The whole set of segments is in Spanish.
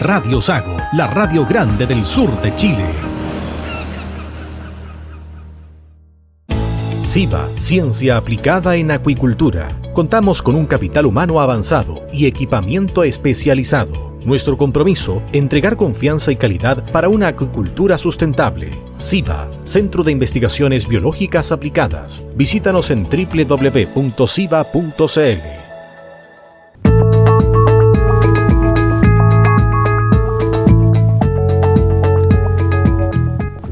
Radio Sago, la radio grande del sur de Chile. SIBA, Ciencia Aplicada en Acuicultura. Contamos con un capital humano avanzado y equipamiento especializado. Nuestro compromiso, entregar confianza y calidad para una acuicultura sustentable. SIBA, Centro de Investigaciones Biológicas Aplicadas. Visítanos en www.siba.cl.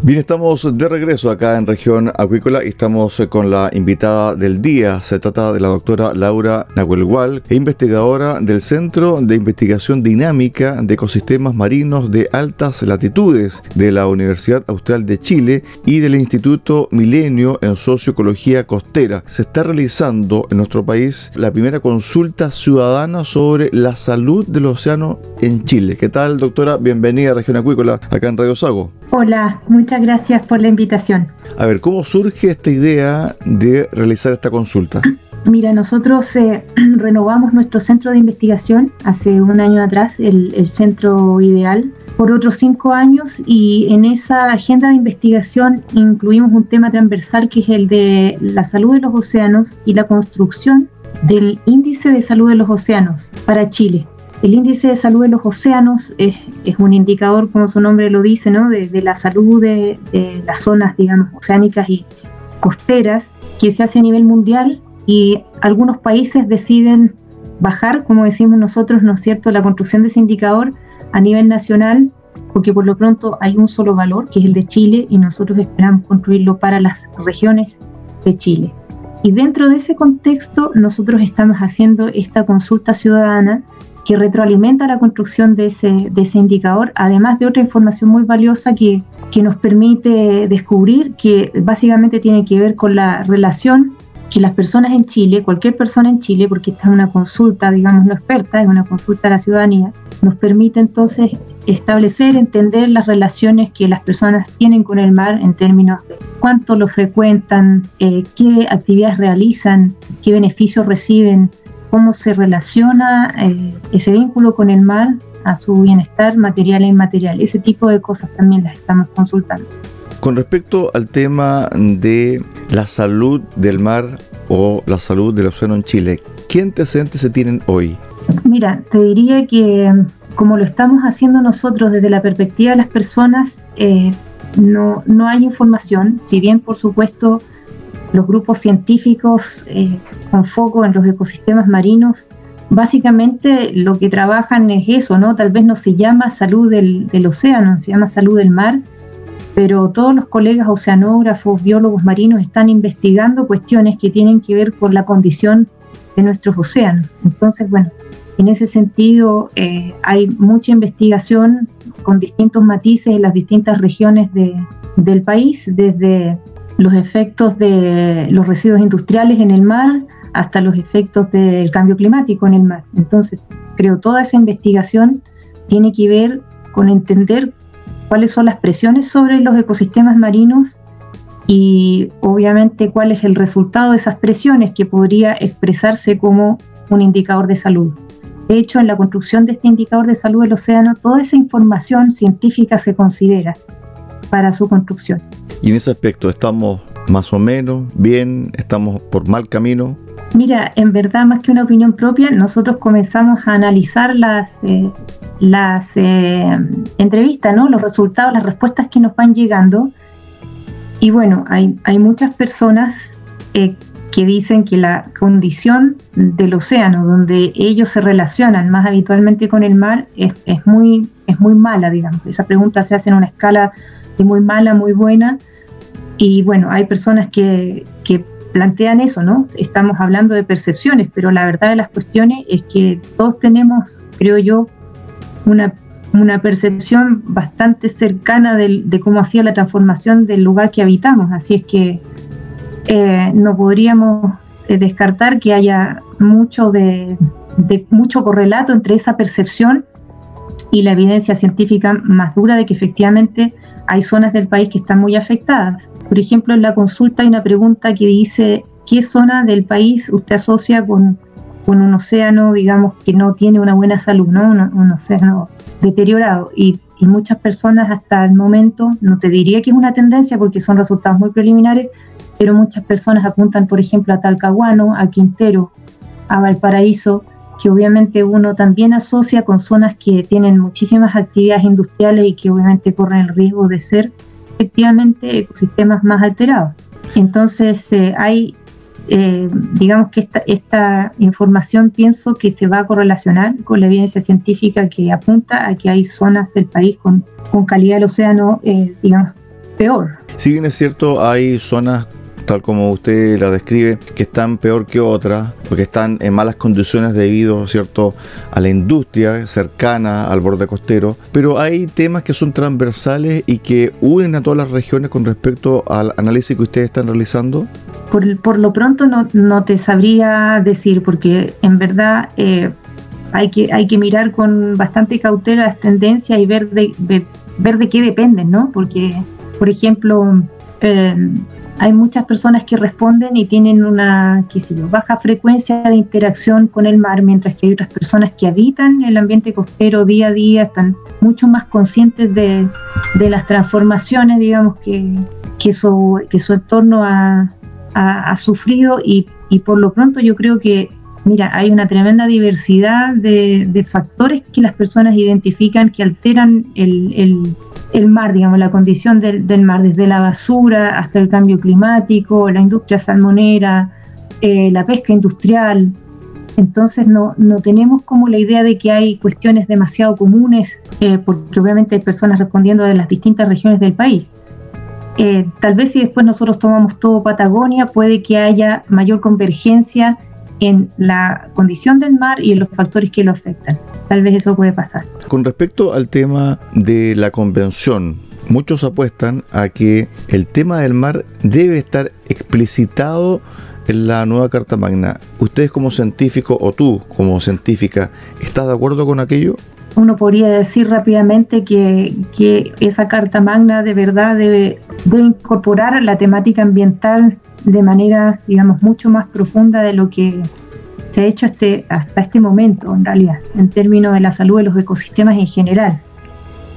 Bien, estamos de regreso acá en región acuícola y estamos con la invitada del día. Se trata de la doctora Laura Nahuelgual, investigadora del Centro de Investigación Dinámica de Ecosistemas Marinos de Altas Latitudes de la Universidad Austral de Chile y del Instituto Milenio en Socioecología Costera. Se está realizando en nuestro país la primera consulta ciudadana sobre la salud del océano en Chile. ¿Qué tal, doctora? Bienvenida a Región Acuícola acá en Radio Sago. Hola, muchas gracias por la invitación. A ver, ¿cómo surge esta idea de realizar esta consulta? Mira, nosotros eh, renovamos nuestro centro de investigación hace un año atrás, el, centro ideal, por otros cinco años y en esa agenda de investigación incluimos un tema transversal que es el de la salud de los océanos y la construcción del índice de salud de los océanos para Chile. El índice de salud de los océanos es, un indicador, como su nombre lo dice, ¿no? de, la salud de, las zonas, digamos, oceánicas y costeras, que se hace a nivel mundial y algunos países deciden bajar, como decimos nosotros, ¿no es cierto?, la construcción de ese indicador a nivel nacional, porque por lo pronto hay un solo valor, que es el de Chile, y nosotros esperamos construirlo para las regiones de Chile. Y dentro de ese contexto, nosotros estamos haciendo esta consulta ciudadana que retroalimenta la construcción de ese, de ese indicador, además de otra información muy valiosa que, que nos permite descubrir que básicamente tiene que ver con la relación que las personas en Chile, cualquier persona en Chile, porque esta es una consulta, digamos, no experta, es una consulta a la ciudadanía, nos permite entonces establecer, entender las relaciones que las personas tienen con el mar en términos de cuánto lo frecuentan, eh, qué actividades realizan, qué beneficios reciben, cómo se relaciona eh, ese vínculo con el mar a su bienestar material e inmaterial. Ese tipo de cosas también las estamos consultando. Con respecto al tema de la salud del mar o la salud del océano en Chile, ¿qué antecedentes se tienen hoy? Mira, te diría que como lo estamos haciendo nosotros desde la perspectiva de las personas, eh, no, no hay información, si bien por supuesto los grupos científicos eh, con foco en los ecosistemas marinos, básicamente lo que trabajan es eso, ¿no? Tal vez no se llama salud del, océano, se llama salud del mar, pero todos los colegas oceanógrafos, biólogos marinos están investigando cuestiones que tienen que ver con la condición de nuestros océanos. Entonces, bueno, en ese sentido eh, hay mucha investigación con distintos matices en las distintas regiones de, del país, desde los efectos de los residuos industriales en el mar hasta los efectos del cambio climático en el mar. Entonces, creo toda esa investigación tiene que ver con entender cuáles son las presiones sobre los ecosistemas marinos y obviamente cuál es el resultado de esas presiones que podría expresarse como un indicador de salud. De hecho, en la construcción de este indicador de salud del océano, toda esa información científica se considera para su construcción. Y en ese aspecto, ¿estamos más o menos bien? ¿Estamos por mal camino? Mira, en verdad, más que una opinión propia, nosotros comenzamos a analizar las, eh, las eh, entrevistas, ¿no? los resultados, las respuestas que nos van llegando. Y bueno, hay, hay muchas personas eh, que dicen que la condición del océano, donde ellos se relacionan más habitualmente con el mar, es, es, muy, es muy mala, digamos. Esa pregunta se hace en una escala de muy mala, muy buena. Y bueno, hay personas que, que plantean eso, ¿no? Estamos hablando de percepciones, pero la verdad de las cuestiones es que todos tenemos, creo yo, una, una percepción bastante cercana de, cómo hacía la transformación del lugar que habitamos. Así es que eh, no podríamos eh, descartar que haya mucho de, mucho correlato entre esa percepción y la evidencia científica más dura de que efectivamente hay zonas del país que están muy afectadas. Por ejemplo, en la consulta hay una pregunta que dice, ¿qué zona del país usted asocia con, con un océano, digamos, que no tiene una buena salud, ¿no? un, un océano deteriorado? Y, y muchas personas hasta el momento, no te diría que es una tendencia porque son resultados muy preliminares, pero muchas personas apuntan, por ejemplo, a Talcahuano, a Quintero, a Valparaíso, que obviamente uno también asocia con zonas que tienen muchísimas actividades industriales y que obviamente corren el riesgo de ser efectivamente ecosistemas más alterados. Entonces eh, hay, eh, digamos que esta, esta información pienso que se va a correlacionar con la evidencia científica que apunta a que hay zonas del país con, con calidad del océano, eh, digamos, peor. Si bien es cierto, hay zonas tal como usted la describe, que están peor que otras, porque están en malas condiciones debido, ¿cierto?, a la industria cercana al borde costero, pero hay temas que son transversales y que unen a todas las regiones con respecto al análisis que ustedes están realizando. Por, por lo pronto no, no, te sabría decir, porque en verdad eh, hay, que, hay que mirar con bastante cautela las tendencias y ver de, ver, de qué dependen, ¿no? Porque, por ejemplo, eh, hay muchas personas que responden y tienen una qué sé baja frecuencia de interacción con el mar, mientras que hay otras personas que habitan el ambiente costero día a día, están mucho más conscientes de, de las transformaciones, digamos, que, que, su, que su entorno ha, ha, ha sufrido y, y, por lo pronto yo creo que, mira, hay una tremenda diversidad de, de factores que las personas identifican que alteran el, mar, digamos, la condición del, del, mar, desde la basura hasta el cambio climático, la industria salmonera, eh, la pesca industrial. Entonces no, no, tenemos como la idea de que hay cuestiones demasiado comunes, eh, porque obviamente hay personas respondiendo de las distintas regiones del país. Eh, tal vez si después nosotros tomamos todo Patagonia, puede que haya mayor convergencia en la condición del mar y en los factores que lo afectan. Tal vez eso puede pasar. Con respecto al tema de la convención, muchos apuestan a que el tema del mar debe estar explicitado en la nueva Carta Magna. ¿Ustedes como científico o tú como científica, estás de acuerdo con aquello? Uno podría decir rápidamente que, que esa Carta Magna de verdad debe, incorporar la temática ambiental de manera, digamos, mucho más profunda de lo que se ha hecho este, hasta este momento, en realidad, en términos de la salud de los ecosistemas en general.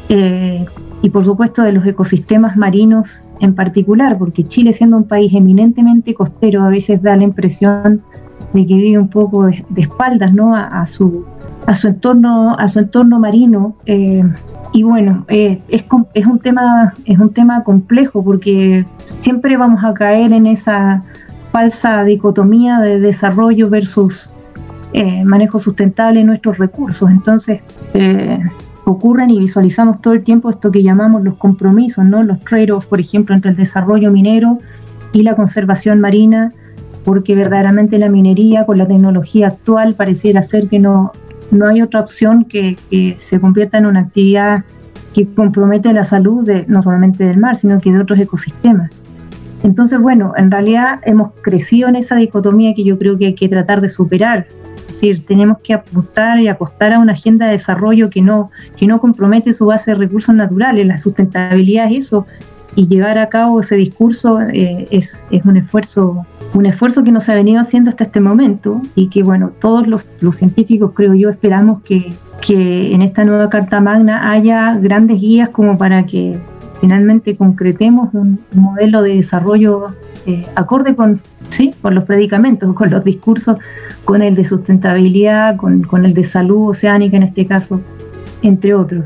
Eh, y por supuesto de los ecosistemas marinos en particular, porque Chile siendo un país eminentemente costero a veces da la impresión de que vive un poco de, de espaldas ¿no? a, a, su, a, su entorno, a su entorno marino. Eh, y bueno, eh, es, es, un tema, es un tema complejo porque siempre vamos a caer en esa falsa dicotomía de desarrollo versus eh, manejo sustentable de nuestros recursos. Entonces, eh, ocurren y visualizamos todo el tiempo esto que llamamos los compromisos, ¿no? los trade-offs, por ejemplo, entre el desarrollo minero y la conservación marina, porque verdaderamente la minería con la tecnología actual pareciera ser que no, no hay otra opción que, que, se convierta en una actividad que compromete la salud de, no solamente del mar, sino que de otros ecosistemas. Entonces, bueno, en realidad hemos crecido en esa dicotomía que yo creo que hay que tratar de superar. Es decir, tenemos que apuntar y apostar a una agenda de desarrollo que no, que no compromete su base de recursos naturales. La sustentabilidad es eso, llevar a cabo ese discurso eh, es, es, un esfuerzo un esfuerzo que nos ha venido haciendo hasta este momento y que bueno todos los, científicos creo yo esperamos que, que en esta nueva Carta Magna haya grandes guías como para que finalmente concretemos un modelo de desarrollo eh, acorde con, ¿sí? con los predicamentos, con los discursos, con el de sustentabilidad, con, con el de salud oceánica en este caso, entre otros.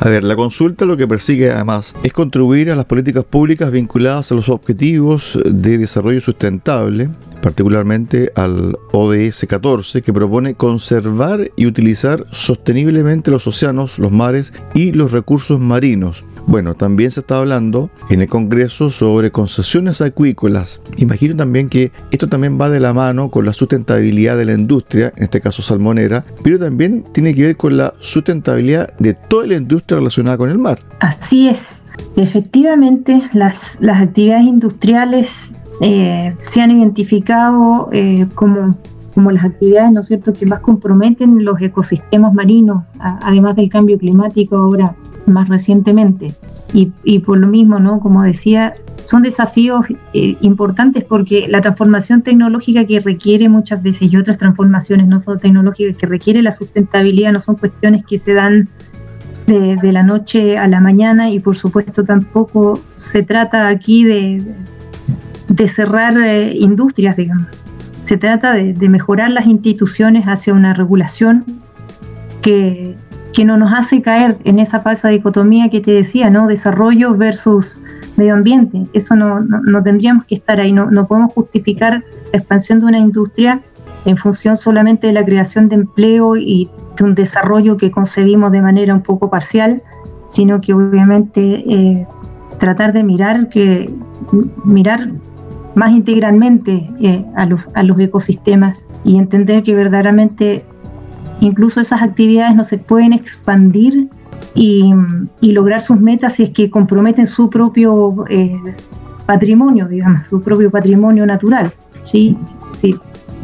A ver, la consulta lo que persigue además es contribuir a las políticas públicas vinculadas a los objetivos de desarrollo sustentable, particularmente al ODS 14, que propone conservar y utilizar sosteniblemente los océanos, los mares y los recursos marinos, bueno, también se está hablando en el Congreso sobre concesiones acuícolas. Imagino también que esto también va de la mano con la sustentabilidad de la industria, en este caso salmonera, pero también tiene que ver con la sustentabilidad de toda la industria relacionada con el mar. Así es. Efectivamente, las, las actividades industriales eh, se han identificado eh, como como las actividades, ¿no es cierto?, que más comprometen los ecosistemas marinos, además del cambio climático ahora más recientemente. Y, y por lo mismo, ¿no? Como decía, son desafíos eh, importantes porque la transformación tecnológica que requiere muchas veces y otras transformaciones no solo tecnológicas que requiere la sustentabilidad no son cuestiones que se dan de, de la noche a la mañana y por supuesto tampoco se trata aquí de, de cerrar eh, industrias, digamos. Se trata de, mejorar las instituciones hacia una regulación que, que no nos hace caer en esa falsa dicotomía que te decía, ¿no? Desarrollo versus medio ambiente. Eso no, no, tendríamos que estar ahí, no, no podemos justificar la expansión de una industria en función solamente de la creación de empleo y de un desarrollo que concebimos de manera un poco parcial, sino que obviamente eh, tratar de mirar que mirar más integralmente eh, a, los, a los ecosistemas y entender que verdaderamente incluso esas actividades no se pueden expandir y, lograr sus metas si es que comprometen su propio eh, patrimonio, digamos, su propio patrimonio natural, ¿sí? ¿sí?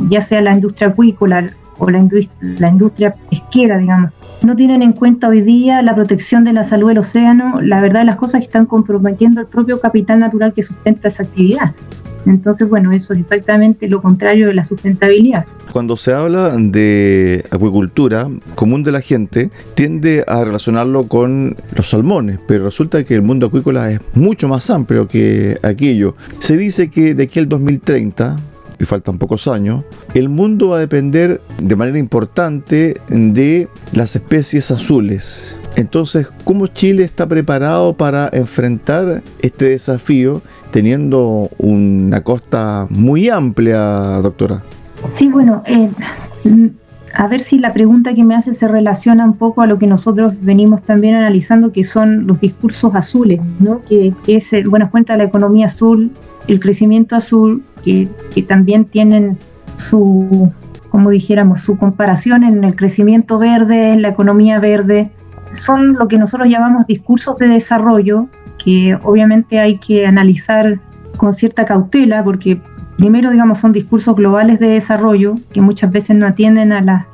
ya sea la industria acuícola o la, la industria pesquera, digamos. No tienen en cuenta hoy día la protección de la salud del océano, la verdad las cosas están comprometiendo el propio capital natural que sustenta esa actividad. Entonces, bueno, eso es exactamente lo contrario de la sustentabilidad. Cuando se habla de acuicultura, común de la gente tiende a relacionarlo con los salmones, pero resulta que el mundo acuícola es mucho más amplio que aquello. Se dice que de aquí al 2030, y faltan pocos años, el mundo va a depender de manera importante de las especies azules. Entonces, ¿cómo Chile está preparado para enfrentar este desafío teniendo una costa muy amplia, doctora. Sí, bueno, eh, a ver si la pregunta que me hace se relaciona un poco a lo que nosotros venimos también analizando, que son los discursos azules, ¿no? que, es, bueno, cuenta la economía azul, el crecimiento azul, que, también tienen su, como dijéramos, su comparación en el crecimiento verde, en la economía verde, son lo que nosotros llamamos discursos de desarrollo que obviamente hay que analizar con cierta cautela, porque primero, digamos, son discursos globales de desarrollo que muchas veces no atienden a,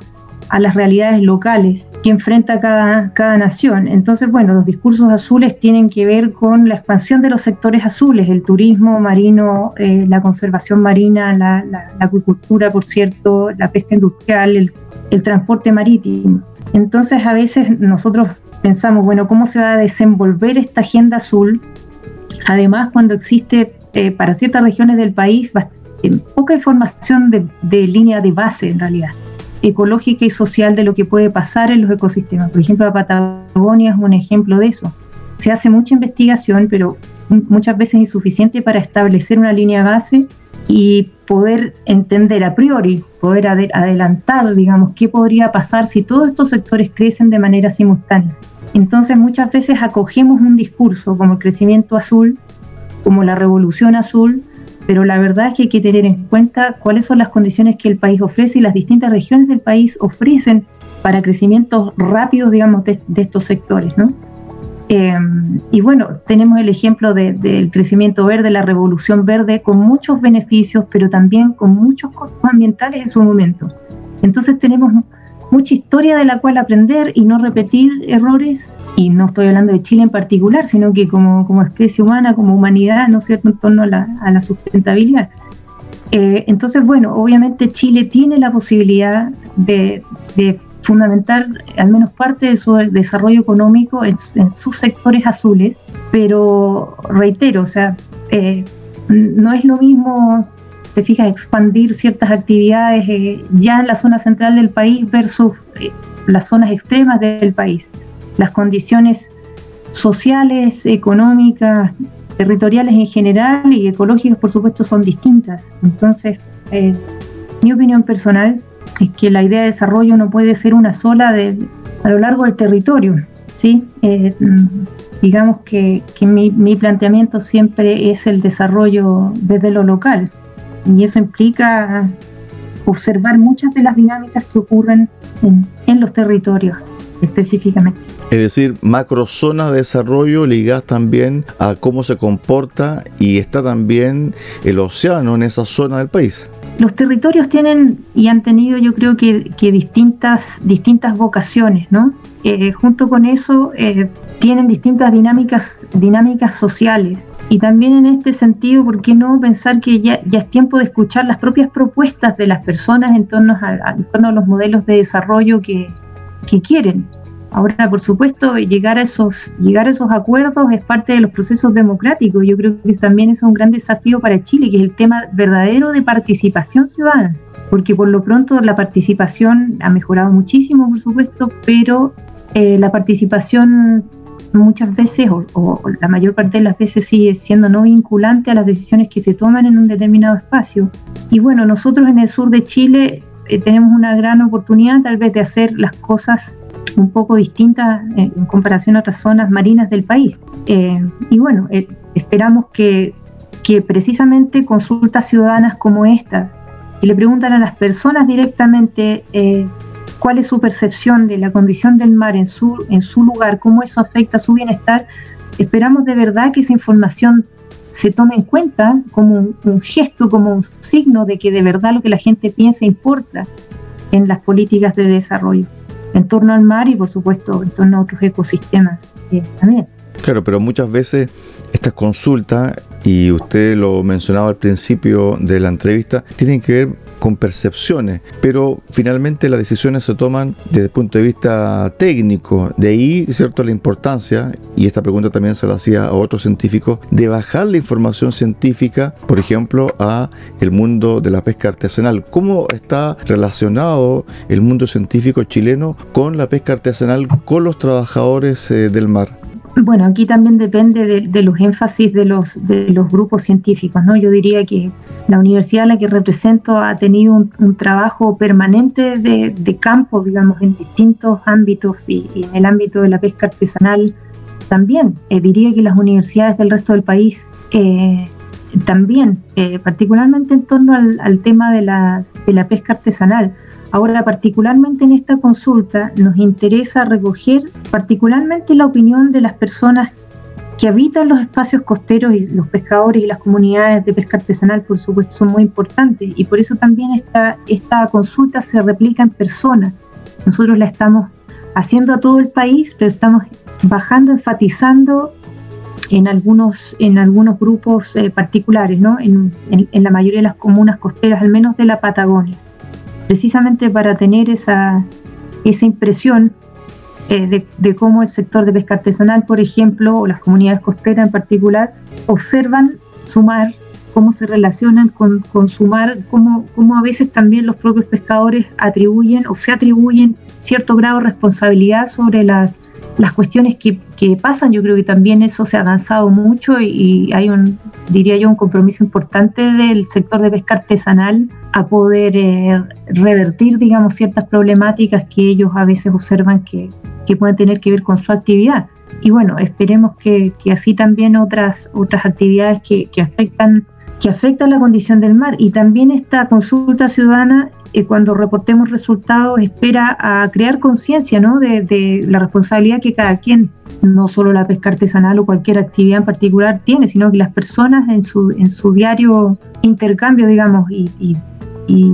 a las realidades locales que enfrenta cada, cada nación. Entonces, bueno, los discursos azules tienen que ver con la expansión de los sectores azules, el turismo marino, eh, la conservación marina, la, la, acuicultura, por cierto, la pesca industrial, el, transporte marítimo. Entonces, a veces nosotros pensamos, bueno, ¿cómo se va a desenvolver esta agenda azul? Además, cuando existe eh, para ciertas regiones del país eh, poca información de, línea de base, en realidad, ecológica y social de lo que puede pasar en los ecosistemas. Por ejemplo, la Patagonia es un ejemplo de eso. Se hace mucha investigación, pero muchas veces insuficiente para establecer una línea base y poder entender a priori, poder adelantar, digamos, qué podría pasar si todos estos sectores crecen de manera simultánea. Entonces muchas veces acogemos un discurso como el crecimiento azul, como la revolución azul, pero la verdad es que hay que tener en cuenta cuáles son las condiciones que el país ofrece y las distintas regiones del país ofrecen para crecimientos rápidos, digamos, de, estos sectores, ¿no? Eh, y bueno, tenemos el ejemplo del crecimiento verde, la revolución verde, con muchos beneficios, pero también con muchos costos ambientales en su momento. Entonces tenemos mucha historia de la cual aprender y no repetir errores. Y no estoy hablando de Chile en particular, sino que como, como especie humana, como humanidad, ¿no es cierto?, en torno a la, sustentabilidad. Eh, entonces, bueno, obviamente Chile tiene la posibilidad de, fundamentar al menos parte de su desarrollo económico en, sus sectores azules, pero reitero, o sea, eh, no es lo mismo te fijas, expandir ciertas actividades eh, ya en la zona central del país versus eh, las zonas extremas del país. Las condiciones sociales, económicas, territoriales en general y ecológicas, por supuesto, son distintas. Entonces, eh, mi opinión personal es que la idea de desarrollo no puede ser una sola de, a lo largo del territorio. ¿sí? digamos que, que mi, mi planteamiento siempre es el desarrollo desde lo local y eso implica observar muchas de las dinámicas que ocurren en, los territorios específicamente. Es decir, macrozonas de desarrollo ligadas también a cómo se comporta y está también el océano en esa zona del país. Los territorios tienen y han tenido yo creo que, distintas, distintas vocaciones, ¿no? Eh, junto con eso eh, tienen distintas dinámicas, dinámicas sociales y también en este sentido, ¿por qué no pensar que ya, ya es tiempo de escuchar las propias propuestas de las personas en torno a, en torno a los modelos de desarrollo que, quieren? Ahora, por supuesto, llegar a esos, llegar a esos acuerdos es parte de los procesos democráticos. Yo creo que también es un gran desafío para Chile, que es el tema verdadero de participación ciudadana. Porque por lo pronto la participación ha mejorado muchísimo, por supuesto, pero eh, la participación muchas veces o, la mayor parte de las veces sigue siendo no vinculante a las decisiones que se toman en un determinado espacio. Y bueno, nosotros en el sur de Chile eh, tenemos una gran oportunidad tal vez de hacer las cosas un poco distintas en, comparación a otras zonas marinas del país. Eh, y bueno, eh, esperamos que, que precisamente consultas ciudadanas como estas, que le preguntan a las personas directamente cuál es su percepción de la condición del mar en su, en su lugar, cómo eso afecta a su bienestar, esperamos de verdad que esa información se tome en cuenta como un, gesto, como un signo de que de verdad lo que la gente piensa importa en las políticas de desarrollo, en torno al mar y por supuesto en torno a otros ecosistemas eh, también. Claro, pero muchas veces estas consultas, y usted lo mencionaba al principio de la entrevista, tienen que ver con percepciones, pero finalmente las decisiones se toman desde el punto de vista técnico. De ahí, ¿cierto?, la importancia, y esta pregunta también se la hacía a otros científicos, de bajar la información científica, por ejemplo, a el mundo de la pesca artesanal. ¿Cómo está relacionado el mundo científico chileno con la pesca artesanal, con los trabajadores eh, del mar? Bueno, aquí también depende de, los énfasis de los, de los grupos científicos, ¿no? Yo diría que la universidad a la que represento ha tenido un, trabajo permanente de, campo, digamos, en distintos ámbitos y, en el ámbito de la pesca artesanal también. Eh, diría que las universidades del resto del país eh, también, eh, particularmente en torno al, al tema de la, de la pesca artesanal. Ahora, particularmente en esta consulta, nos interesa recoger particularmente la opinión de las personas que habitan los espacios costeros y los pescadores y las comunidades de pesca artesanal, por supuesto, son muy importantes y por eso también esta, esta consulta se replica en persona. Nosotros la estamos haciendo a todo el país, pero estamos bajando, enfatizando en algunos, en algunos grupos eh, particulares, ¿no? en, en la mayoría de las comunas costeras, al menos de la Patagonia precisamente para tener esa, esa impresión eh, de, cómo el sector de pesca artesanal, por ejemplo, o las comunidades costeras en particular, observan su mar, cómo se relacionan con, con su mar, cómo, cómo, a veces también los propios pescadores atribuyen o se atribuyen cierto grado de responsabilidad sobre las, las cuestiones que, que pasan. Yo creo que también eso se ha avanzado mucho y, y hay un, diría yo, un compromiso importante del sector de pesca artesanal a poder eh, revertir, digamos, ciertas problemáticas que ellos a veces observan que, que, pueden tener que ver con su actividad. Y bueno, esperemos que, que así también otras, otras actividades que, que, afectan, que afectan la condición del mar y también esta consulta ciudadana eh, cuando reportemos resultados espera a crear conciencia ¿no? de, de, la responsabilidad que cada quien, no solo la pesca artesanal o cualquier actividad en particular tiene, sino que las personas en su, en su diario intercambio, digamos, y, y y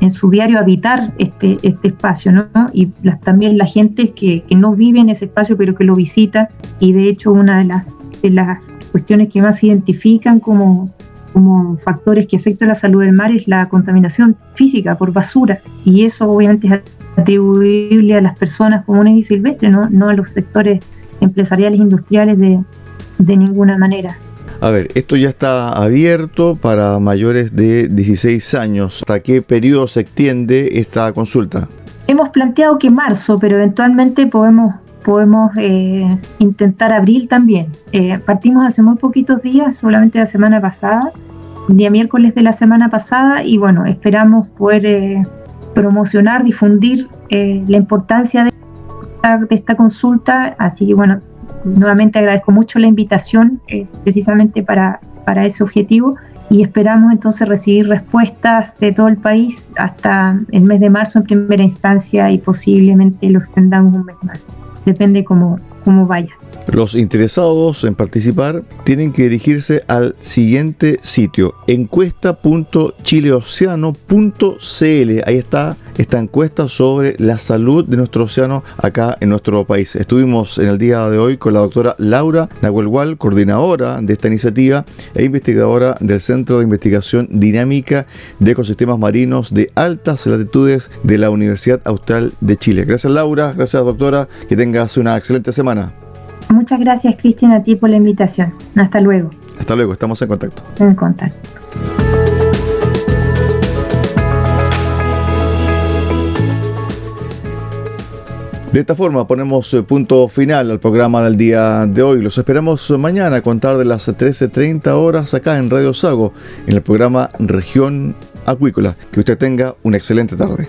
en su diario habitar este, este espacio, ¿no? Y también la gente que, que, no vive en ese espacio, pero que lo visita. Y de hecho, una de las, de las cuestiones que más identifican como, como factores que afectan la salud del mar es la contaminación física por basura. Y eso obviamente es atribuible a las personas comunes y silvestres, no, no a los sectores empresariales, industriales de, de ninguna manera. A ver, esto ya está abierto para mayores de 16 años. ¿Hasta qué periodo se extiende esta consulta? Hemos planteado que marzo, pero eventualmente podemos, podemos eh, intentar abril también. Eh, partimos hace muy poquitos días, solamente la semana pasada, el día miércoles de la semana pasada, y bueno, esperamos poder eh, promocionar, difundir la importancia de esta consulta, así que bueno, nuevamente agradezco mucho la invitación eh, precisamente para, para ese objetivo y esperamos entonces recibir respuestas de todo el país hasta el mes de marzo en primera instancia y posiblemente lo extendamos un mes más. Depende cómo, cómo vaya. Los interesados en participar tienen que dirigirse al siguiente sitio, encuesta.chileoceano.cl. Ahí está esta encuesta sobre la salud de nuestro océano acá en nuestro país. Estuvimos en el día de hoy con la doctora Laura Nahuelhual, coordinadora de esta iniciativa e investigadora del Centro de Investigación Dinámica de Ecosistemas Marinos de Altas Latitudes de la Universidad Austral de Chile. Gracias Laura, gracias doctora, que tengas una excelente semana. Muchas gracias, Cristian, a ti por la invitación. Hasta luego. Hasta luego, estamos en contacto. En contacto. De esta forma ponemos eh, punto final al programa del día de hoy. Los esperamos mañana a contar de las 13.30 horas acá en Radio Sago, en el programa Región Acuícola. Que usted tenga una excelente tarde.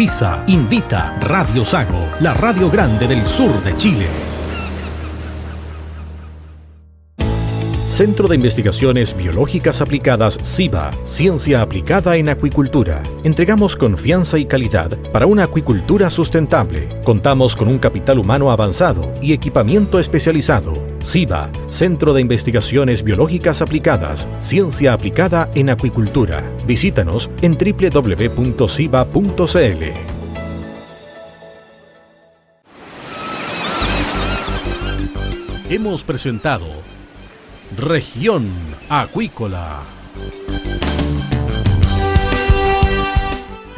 FISA invita Radio Sago, la radio grande del sur de Chile. Centro de Investigaciones Biológicas Aplicadas CIBA, Ciencia Aplicada en Acuicultura. Entregamos confianza y calidad para una acuicultura sustentable. Contamos con un capital humano avanzado y equipamiento especializado. CIBA, Centro de Investigaciones Biológicas Aplicadas, Ciencia Aplicada en Acuicultura. Visítanos en www.ciba.cl. Hemos presentado Región Acuícola.